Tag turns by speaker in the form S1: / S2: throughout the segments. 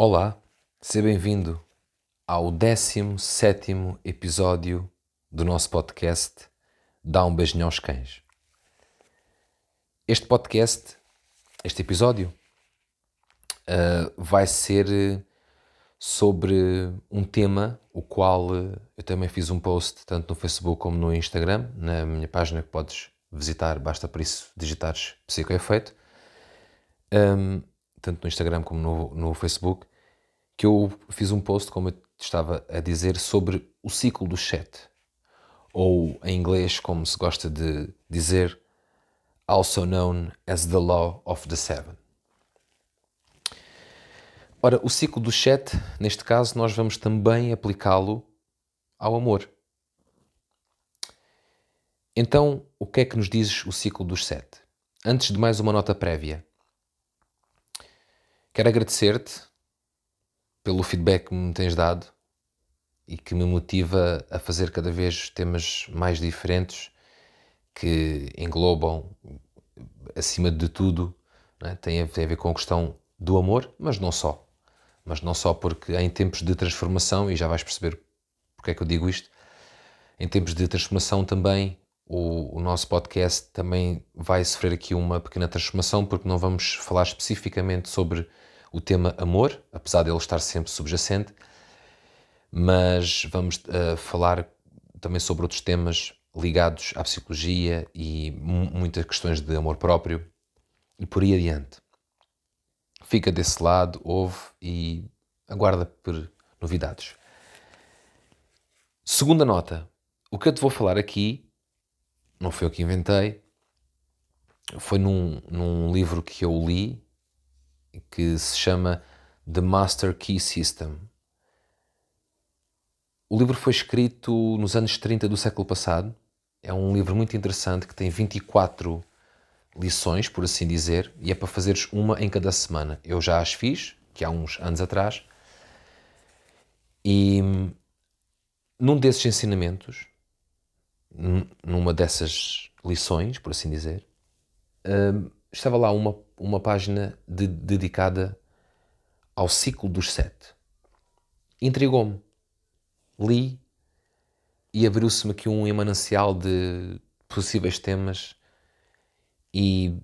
S1: Olá, seja bem-vindo ao 17 episódio do nosso podcast Dá um beijinho aos cães. Este podcast, este episódio, uh, vai ser sobre um tema o qual eu também fiz um post tanto no Facebook como no Instagram, na minha página que podes visitar, basta por isso digitares Psicoefeito, um, tanto no Instagram como no, no Facebook, que eu fiz um post, como eu estava a dizer, sobre o ciclo do chat, ou em inglês, como se gosta de dizer, also known as the law of the seven. Ora, o ciclo do chat, neste caso, nós vamos também aplicá-lo ao amor. Então, o que é que nos diz o ciclo dos sete? Antes de mais, uma nota prévia. Quero agradecer-te pelo feedback que me tens dado e que me motiva a fazer cada vez temas mais diferentes que englobam, acima de tudo, é? tem, a, tem, a, ver com a questão do amor, mas não só. Mas não só porque em tempos de transformação, e já vais perceber porque é que eu digo isto, em tempos de transformação também o, o nosso podcast também vai sofrer aqui uma pequena transformação porque não vamos falar especificamente sobre o tema amor, apesar dele estar sempre subjacente, mas vamos uh, falar também sobre outros temas ligados à psicologia e muitas questões de amor próprio e por aí adiante. Fica desse lado, ouve e aguarda por novidades. Segunda nota. O que eu te vou falar aqui, não foi eu que inventei, foi num, num livro que eu li que se chama The Master Key System. O livro foi escrito nos anos 30 do século passado. É um livro muito interessante que tem 24 lições, por assim dizer, e é para fazeres uma em cada semana. Eu já as fiz, que há uns anos atrás, e num desses ensinamentos, numa dessas lições, por assim dizer, hum, estava lá uma, uma página de, dedicada ao ciclo dos sete. Intrigou-me. Li e abriu-se-me aqui um emanancial de possíveis temas e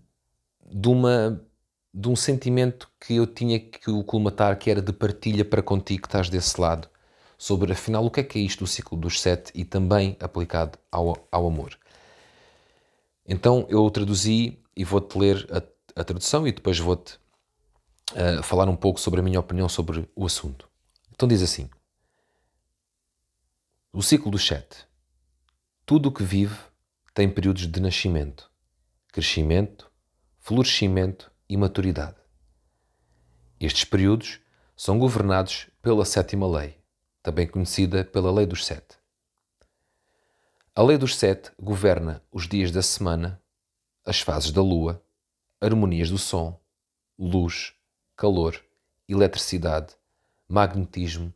S1: de, uma, de um sentimento que eu tinha que o colmatar, que era de partilha para contigo que estás desse lado, sobre afinal o que é que é isto, o ciclo dos sete e também aplicado ao, ao amor. Então eu traduzi e vou-te ler a, a, tradução e depois vou-te uh, falar um pouco sobre a minha opinião sobre o assunto. Então diz assim: O ciclo do sete. Tudo o que vive tem períodos de nascimento, crescimento, florescimento e maturidade. Estes períodos são governados pela sétima lei, também conhecida pela Lei dos Sete. A Lei dos Sete governa os dias da semana as fases da lua, harmonias do som, luz, calor, eletricidade, magnetismo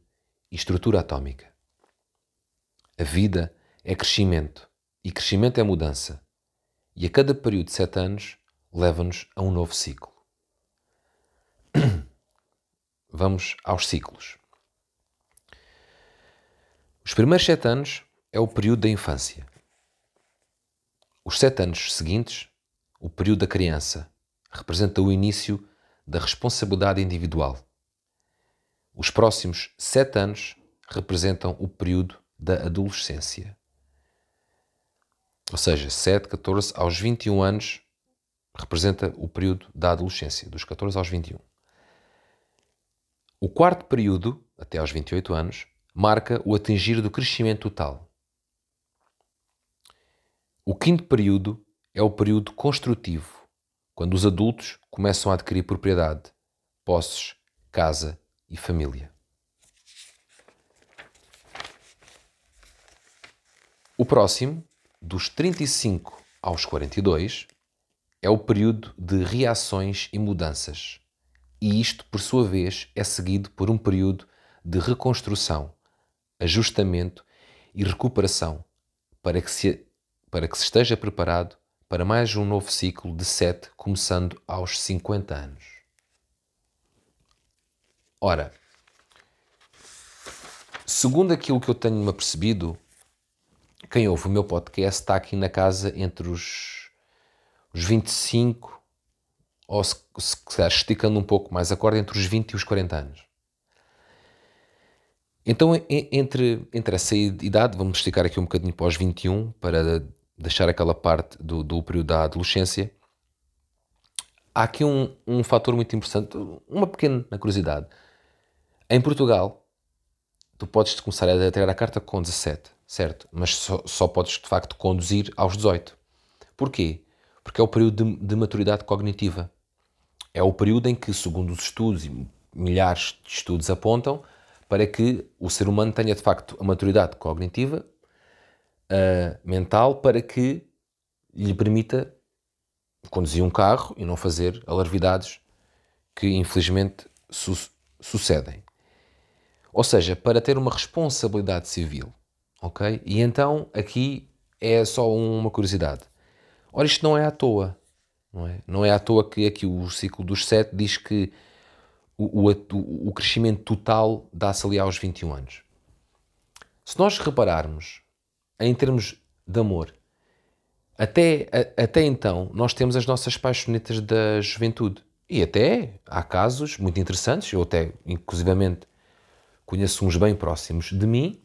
S1: e estrutura atômica. A vida é crescimento e crescimento é mudança, e a cada período de sete anos leva-nos a um novo ciclo. Vamos aos ciclos. Os primeiros sete anos é o período da infância. Os sete anos seguintes o período da criança representa o início da responsabilidade individual. Os próximos sete anos representam o período da adolescência. Ou seja, 7, 14 aos 21 anos representa o período da adolescência, dos 14 aos 21. O quarto período, até aos 28 anos, marca o atingir do crescimento total. O quinto período é o período construtivo, quando os adultos começam a adquirir propriedade, posses, casa e família. O próximo, dos 35 aos 42, é o período de reações e mudanças, e isto, por sua vez, é seguido por um período de reconstrução, ajustamento e recuperação para que se, para que se esteja preparado para mais um novo ciclo de sete, começando aos 50 anos. Ora, segundo aquilo que eu tenho-me apercebido, quem ouve o meu podcast está aqui na casa entre os, os 25, ou se, se esticando um pouco mais a corda, entre os 20 e os 40 anos. Então, entre, entre essa idade, vamos esticar aqui um bocadinho para os 21, para deixar aquela parte do, do período da adolescência. Há aqui um, um fator muito interessante, uma pequena curiosidade. Em Portugal, tu podes começar a tirar a carta com 17, certo? Mas só, só podes, de facto, conduzir aos 18. Porquê? Porque é o período de, de maturidade cognitiva. É o período em que, segundo os estudos, e milhares de estudos apontam, para que o ser humano tenha de facto a maturidade cognitiva, uh, mental, para que lhe permita conduzir um carro e não fazer alarvidades que infelizmente su sucedem. Ou seja, para ter uma responsabilidade civil. Ok? E então aqui é só uma curiosidade. Ora, isto não é à toa. Não é, não é à toa que aqui o ciclo dos sete diz que o, o, o crescimento total dá-se ali aos 21 anos. Se nós repararmos em termos de amor, até, a, até então nós temos as nossas paixonetas da juventude. E até há casos muito interessantes, eu até inclusivamente conheço uns bem próximos de mim,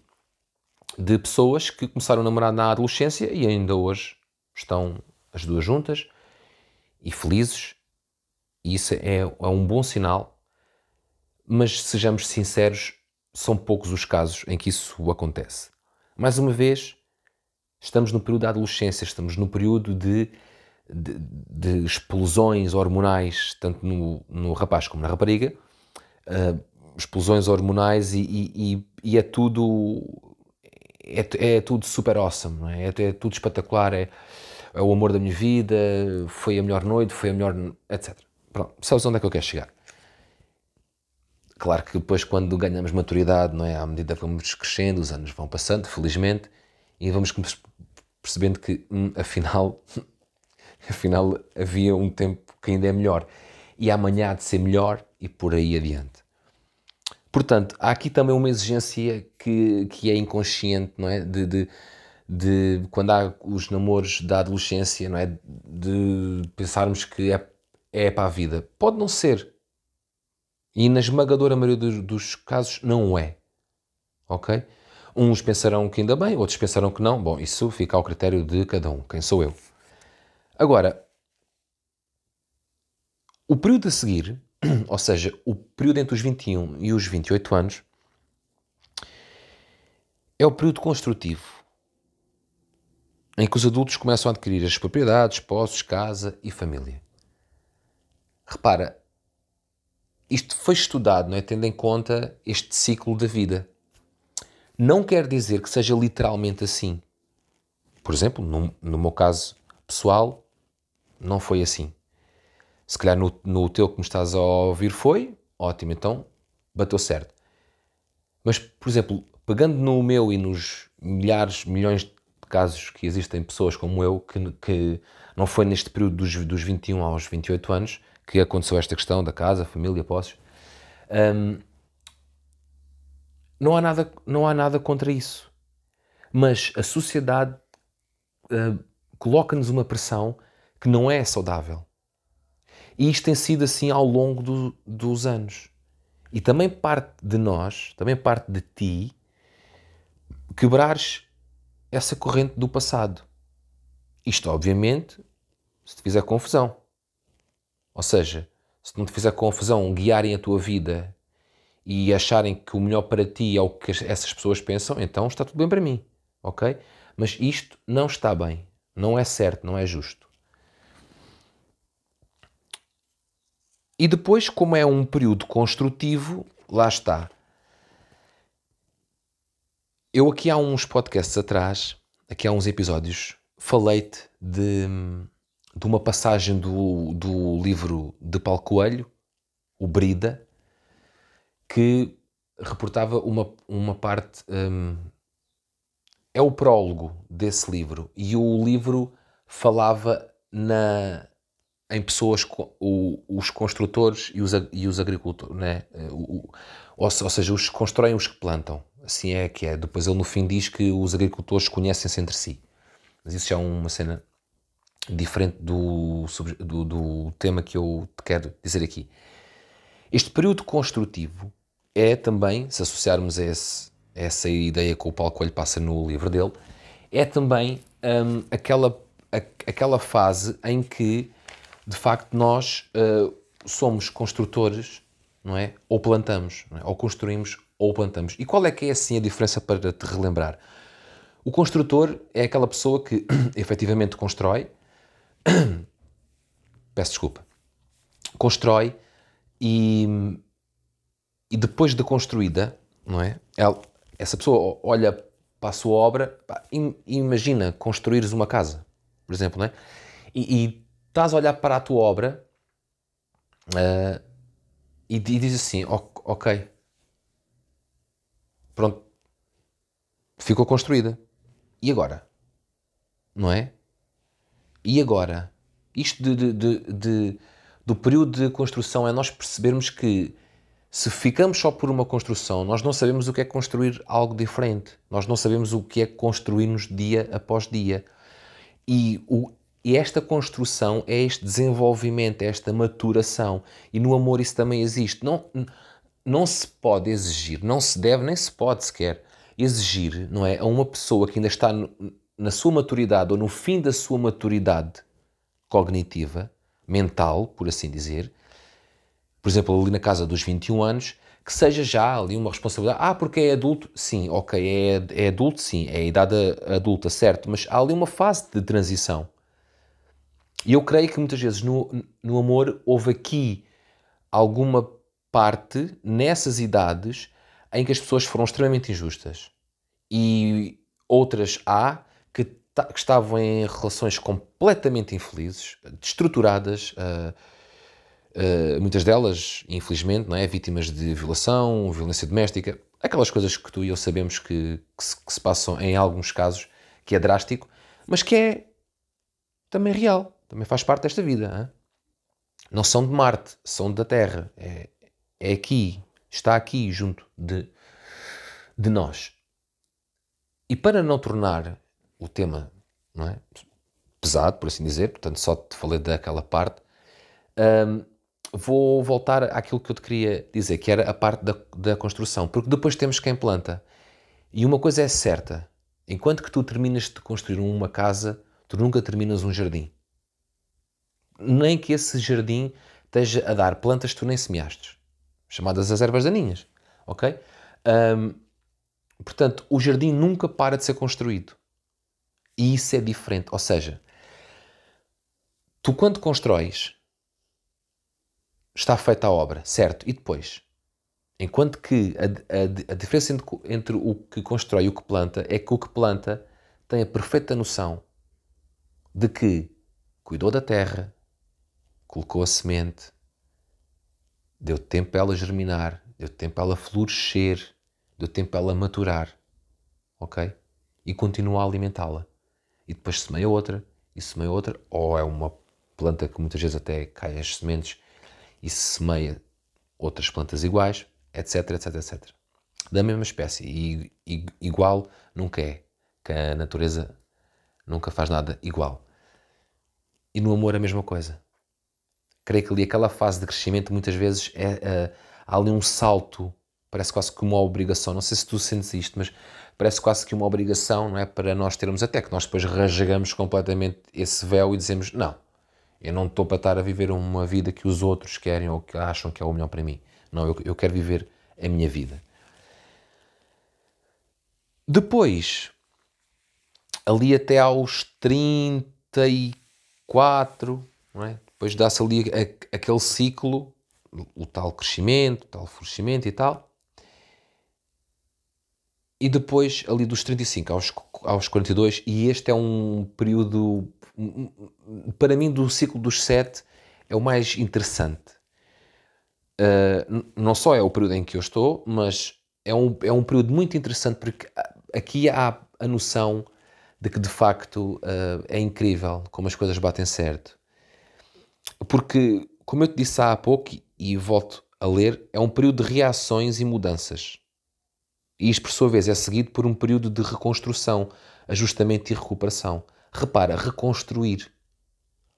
S1: de pessoas que começaram a namorar na adolescência e ainda hoje estão as duas juntas e felizes. E isso é, é um bom sinal mas sejamos sinceros, são poucos os casos em que isso acontece. Mais uma vez, estamos no período da adolescência, estamos no período de, de, de explosões hormonais, tanto no, no, rapaz como na rapariga, uh, explosões hormonais e, e, e, é tudo é, é, tudo super awesome, é? É, é tudo espetacular, é, é o amor da minha vida, foi a melhor noite, foi a melhor, etc. Pronto, sabes onde é que eu quero chegar? Claro que depois, quando ganhamos maturidade, não é? à medida que vamos crescendo, os anos vão passando, felizmente, e vamos percebendo que, hum, afinal, afinal, havia um tempo que ainda é melhor. E amanhã há de ser melhor e por aí adiante. Portanto, há aqui também uma exigência que, que é inconsciente, não é? De, de, de, quando há os namoros da adolescência, não é? De pensarmos que é, é para a vida. Pode não ser, e na esmagadora maioria dos, dos casos não é. Ok? Uns pensarão que ainda bem, outros pensarão que não. Bom, isso fica ao critério de cada um. Quem sou eu? Agora, o período a seguir, ou seja, o período entre os 21 e os 28 anos, é o período construtivo, em que os adultos começam a adquirir as propriedades, posses, casa e família. Repara, isto foi estudado, não é? tendo em conta este ciclo da vida. Não quer dizer que seja literalmente assim. Por exemplo, no, no meu caso pessoal, não foi assim. Se calhar no, no teu que me estás a ouvir foi, ótimo, então bateu certo. Mas, por exemplo, pegando no meu e nos milhares, milhões de casos que existem pessoas como eu, que, que não foi neste período dos, dos 21 aos 28 anos, que aconteceu esta questão da casa, família, posses. Um, não, há nada, não há nada contra isso. Mas a sociedade uh, coloca-nos uma pressão que não é saudável. E isto tem sido assim ao longo do, dos anos. E também parte de nós, também parte de ti, quebrares essa corrente do passado. Isto, obviamente, se te fizer confusão. Ou seja, se não te fizer confusão guiarem a tua vida e acharem que o melhor para ti é o que essas pessoas pensam, então está tudo bem para mim, ok? Mas isto não está bem, não é certo, não é justo. E depois, como é um período construtivo, lá está. Eu aqui há uns podcasts atrás, aqui há uns episódios, falei-te de de uma passagem do, do livro de Paulo Coelho, O Brida, que reportava uma, uma parte. Um, é o prólogo desse livro. E o livro falava na, em pessoas, o, os construtores e os, e os agricultores, né? O, ou, ou seja, os que constroem os que plantam. Assim é que é. Depois ele no fim diz que os agricultores conhecem-se entre si. Mas isso já é uma cena diferente do, do, do tema que eu te quero dizer aqui. Este período construtivo é também, se associarmos a, esse, essa ideia que o Paulo Coelho passa no livro dele, é também um, aquela, a, aquela fase em que, de facto, nós uh, somos construtores, não é? Ou plantamos, é? ou construímos ou plantamos. E qual é que é assim a diferença para te relembrar? O construtor é aquela pessoa que efetivamente constrói, peço desculpa, constrói e, e depois de construída, não é? Ela, essa pessoa olha para a sua obra pá, imagina construires uma casa, por exemplo, não é? E, e estás a olhar para a tua obra uh, e, e diz assim, ok, pronto, ficou construída. E agora? Não é? E agora? Isto de, de, de, de, do período de construção é nós percebermos que se ficamos só por uma construção, nós não sabemos o que é construir algo diferente. Nós não sabemos o que é construir-nos dia após dia. E, o, e esta construção é este desenvolvimento, é esta maturação. E no amor isso também existe. Não, não se pode exigir, não se deve, nem se pode sequer exigir, não é, a uma pessoa que ainda está no, na sua maturidade ou no fim da sua maturidade cognitiva, mental, por assim dizer, por exemplo, ali na casa dos 21 anos, que seja já ali uma responsabilidade. Ah, porque é adulto? Sim, ok, é, é adulto, sim, é a idade adulta, certo, mas há ali uma fase de transição. E eu creio que muitas vezes no, no amor houve aqui alguma parte nessas idades em que as pessoas foram extremamente injustas e outras há que, que estavam em relações completamente infelizes, destruturadas, uh, uh, muitas delas, infelizmente, não é? vítimas de violação, violência doméstica, aquelas coisas que tu e eu sabemos que, que, se, que se passam em alguns casos, que é drástico, mas que é também real, também faz parte desta vida. Hein? Não são de Marte, são da Terra. É, é aqui, está aqui junto de, de nós. E para não tornar o tema não é, pesado, por assim dizer, portanto só te falei daquela parte, um, vou voltar àquilo que eu te queria dizer, que era a parte da, da construção, porque depois temos quem planta. E uma coisa é certa, enquanto que tu terminas de construir uma casa, tu nunca terminas um jardim. Nem que esse jardim esteja a dar plantas que tu nem semeaste chamadas as ervas daninhas, ok? Um, portanto, o jardim nunca para de ser construído. E isso é diferente. Ou seja, tu quando constróis, está feita a obra, certo? E depois? Enquanto que a, a, a diferença entre, entre o que constrói e o que planta é que o que planta tem a perfeita noção de que cuidou da terra, colocou a semente, Deu tempo para ela germinar, deu tempo para ela florescer, deu tempo para ela maturar. Ok? E continua a alimentá-la. E depois semeia outra, e semeia outra, ou é uma planta que muitas vezes até cai as sementes e se semeia outras plantas iguais, etc, etc, etc. Da mesma espécie. E, e igual nunca é. Que a natureza nunca faz nada igual. E no amor a mesma coisa creio que ali aquela fase de crescimento muitas vezes é, é, há ali um salto, parece quase que uma obrigação. Não sei se tu sentes isto, mas parece quase que uma obrigação, não é? Para nós termos, até que nós depois rasgamos completamente esse véu e dizemos: Não, eu não estou para estar a viver uma vida que os outros querem ou que acham que é o melhor para mim. Não, eu, eu quero viver a minha vida. Depois, ali até aos 34, não é? Depois dá-se ali a, aquele ciclo, o tal crescimento, o tal florescimento e tal. E depois, ali dos 35 aos, aos 42, e este é um período, para mim, do ciclo dos 7, é o mais interessante. Uh, não só é o período em que eu estou, mas é um, é um período muito interessante porque aqui há a noção de que de facto uh, é incrível como as coisas batem certo porque, como eu te disse há pouco, e volto a ler, é um período de reações e mudanças. E isto, por sua vez, é seguido por um período de reconstrução, ajustamento e recuperação. Repara, reconstruir.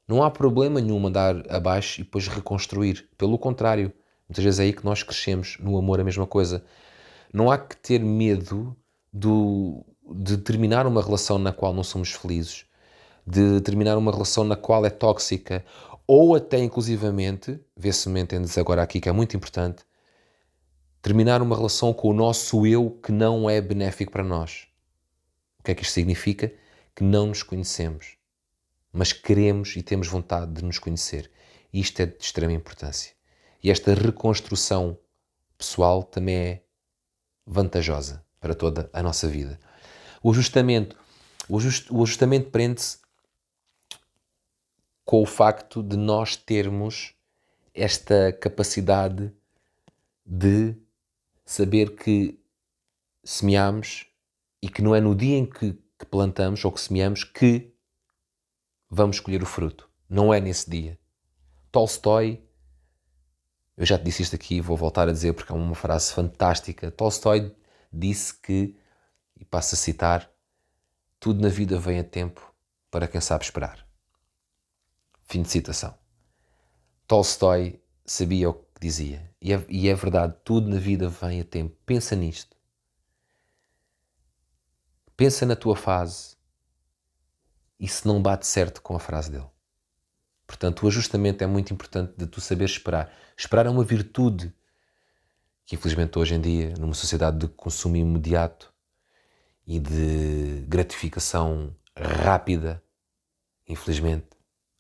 S1: Não há problema nenhum mandar abaixo e depois reconstruir. Pelo contrário, muitas vezes é aí que nós crescemos. No amor, a mesma coisa. Não há que ter medo do, de terminar uma relação na qual não somos felizes, de terminar uma relação na qual é tóxica, ou até inclusivamente, vê-se me entendes agora aqui que é muito importante, terminar uma relação com o nosso eu que não é benéfico para nós. O que é que isto significa? Que não nos conhecemos, mas queremos e temos vontade de nos conhecer. E isto é de extrema importância. E esta reconstrução pessoal também é vantajosa para toda a nossa vida. O ajustamento, o, ajust, o ajustamento prende-se com o facto de nós termos esta capacidade de saber que semeamos e que não é no dia em que, que plantamos ou que semeamos que vamos colher o fruto. Não é nesse dia. Tolstói, eu já te disse isto aqui, vou voltar a dizer porque é uma frase fantástica. Tolstói disse que, e passo a citar, tudo na vida vem a tempo para quem sabe esperar. Fim de citação. Tolstói sabia o que dizia. E é, e é verdade, tudo na vida vem a tempo. Pensa nisto. Pensa na tua fase e se não bate certo com a frase dele. Portanto, o ajustamento é muito importante de tu saber esperar. Esperar é uma virtude que, infelizmente, hoje em dia, numa sociedade de consumo imediato e de gratificação rápida, infelizmente,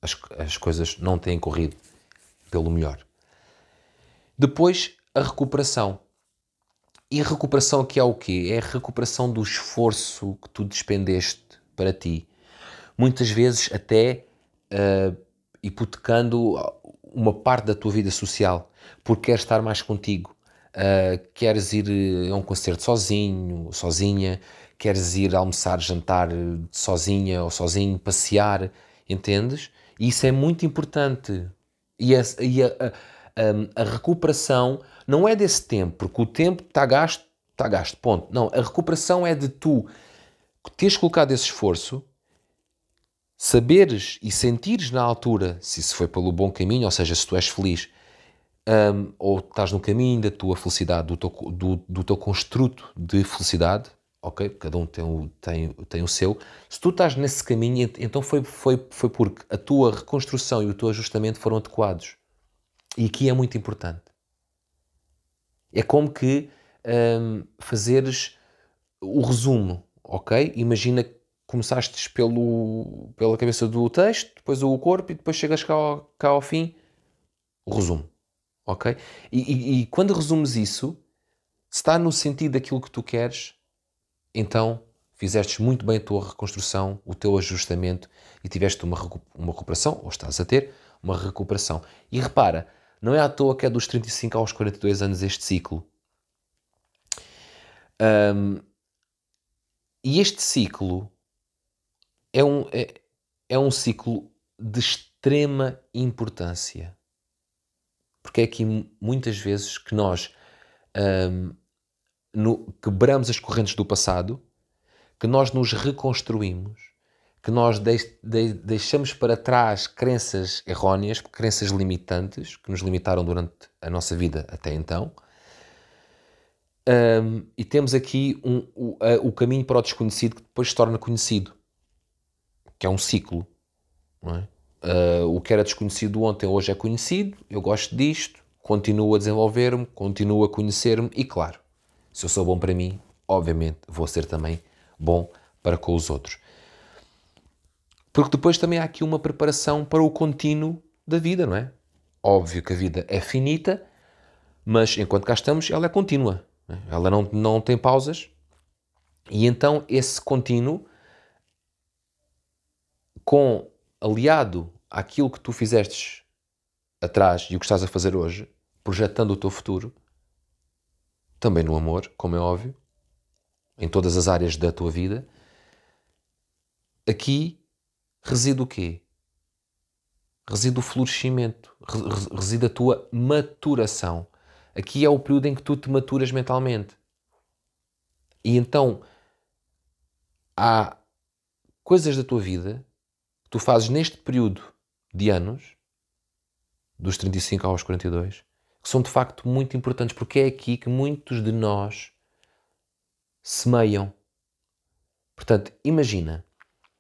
S1: as, as coisas não têm corrido pelo melhor. Depois, a recuperação. E a recuperação aqui é o quê? É a recuperação do esforço que tu despendeste para ti. Muitas vezes até uh, hipotecando uma parte da tua vida social, porque queres estar mais contigo. Uh, queres ir a um concerto sozinho, sozinha, queres ir almoçar, jantar sozinha ou sozinho, passear, entendes? E isso é muito importante. E, a, e a, a, a, recuperação não é desse tempo, porque o tempo está gasto, está gasto, ponto. Não, a recuperação é de tu teres colocado esse esforço, saberes e sentires na altura se isso foi pelo bom caminho, ou seja, se tu és feliz, um, ou estás no caminho da tua felicidade, do teu, do, do teu construto de felicidade, ok? Cada um tem o, tem, tem o seu. Se tu estás nesse caminho, então foi, foi, foi porque a tua reconstrução e o teu ajustamento foram adequados. E aqui é muito importante. É como que hum, fazeres o resumo, ok? Imagina que começaste pelo, pela cabeça do texto, depois o corpo e depois chegas cá ao, cá ao fim, o resumo, ok? E, e, e quando resumes isso, se está no sentido daquilo que tu queres, então fizeste muito bem a tua reconstrução, o teu ajustamento e tiveste uma, uma recuperação, ou estás a ter uma recuperação. E repara, não é à toa que é dos 35 aos 42 anos este ciclo. Um, e este ciclo é um, é, é um ciclo de extrema importância. Porque é aqui muitas vezes que nós um, no, quebramos as correntes do passado, que nós nos reconstruímos, que nós de, de, deixamos para trás crenças erróneas, crenças limitantes, que nos limitaram durante a nossa vida até então. Um, e temos aqui um, o, o caminho para o desconhecido que depois se torna conhecido, que é um ciclo. É? Uh, o que era desconhecido ontem hoje é conhecido, eu gosto disto, continuo a desenvolver-me, continuo a conhecer-me e, claro, se eu sou bom para mim, obviamente vou ser também bom para com os outros. Porque depois também há aqui uma preparação para o contínuo da vida, não é? Óbvio que a vida é finita, mas enquanto cá estamos, ela é contínua. É? Ela não, não tem pausas. E então esse contínuo, com aliado àquilo que tu fizestes atrás e o que estás a fazer hoje, projetando o teu futuro, também no amor, como é óbvio, em todas as áreas da tua vida. Aqui reside o quê? reside o florescimento, reside a tua maturação. Aqui é o período em que tu te maturas mentalmente. E então há coisas da tua vida que tu fazes neste período de anos, dos 35 aos 42, que são de facto muito importantes, porque é aqui que muitos de nós semeiam. Portanto, imagina,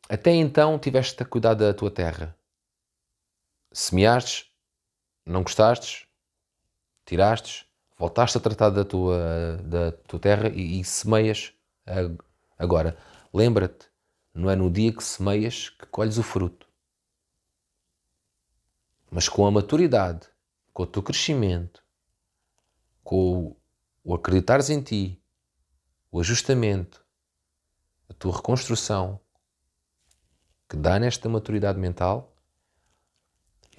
S1: até então tiveste a cuidar da tua terra. Semeaste, não gostaste, tiraste, voltaste a tratar da tua, da tua terra e, e semeias agora. Lembra-te, não é no dia que semeias que colhes o fruto. Mas com a maturidade, com o teu crescimento, com o acreditares em ti, o ajustamento, a tua reconstrução, que dá nesta maturidade mental,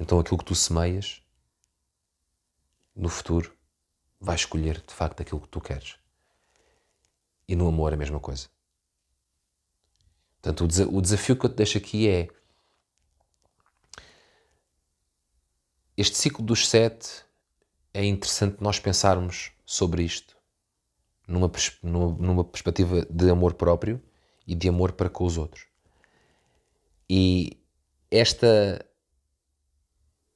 S1: então aquilo que tu semeias no futuro vai escolher de facto aquilo que tu queres. E no amor a mesma coisa. Portanto, o desafio que eu te deixo aqui é este ciclo dos sete é interessante nós pensarmos sobre isto numa, numa perspectiva de amor próprio e de amor para com os outros. E esta,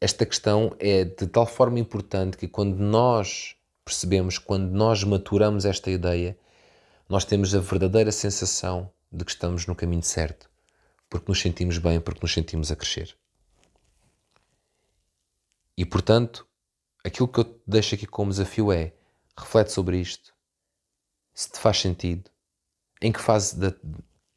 S1: esta questão é de tal forma importante que quando nós percebemos, quando nós maturamos esta ideia, nós temos a verdadeira sensação de que estamos no caminho certo, porque nos sentimos bem, porque nos sentimos a crescer. E portanto, aquilo que eu te deixo aqui como desafio é reflete sobre isto, se te faz sentido, em que fase de,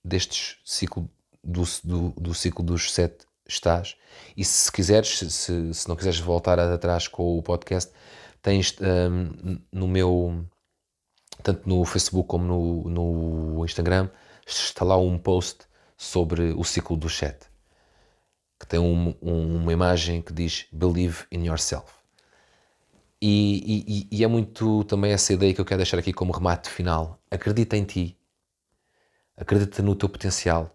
S1: deste ciclo do, do, do, ciclo dos sete estás. E se quiseres, se, se não quiseres voltar atrás com o podcast, tens um, no meu tanto no Facebook como no, no Instagram está lá um post sobre o ciclo do sete que tem um, um, uma imagem que diz Believe in yourself. E, e, e, é muito também essa ideia que eu quero deixar aqui como remate final. Acredita em ti. Acredita no teu potencial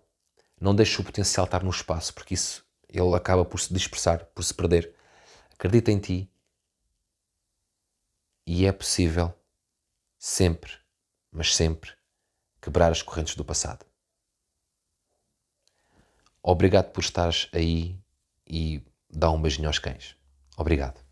S1: não deixes o potencial estar no espaço, porque isso ele acaba por se dispersar, por se perder. Acredita em ti e é possível sempre, mas sempre, quebrar as correntes do passado. Obrigado por estares aí e dá um beijinho aos cães. Obrigado.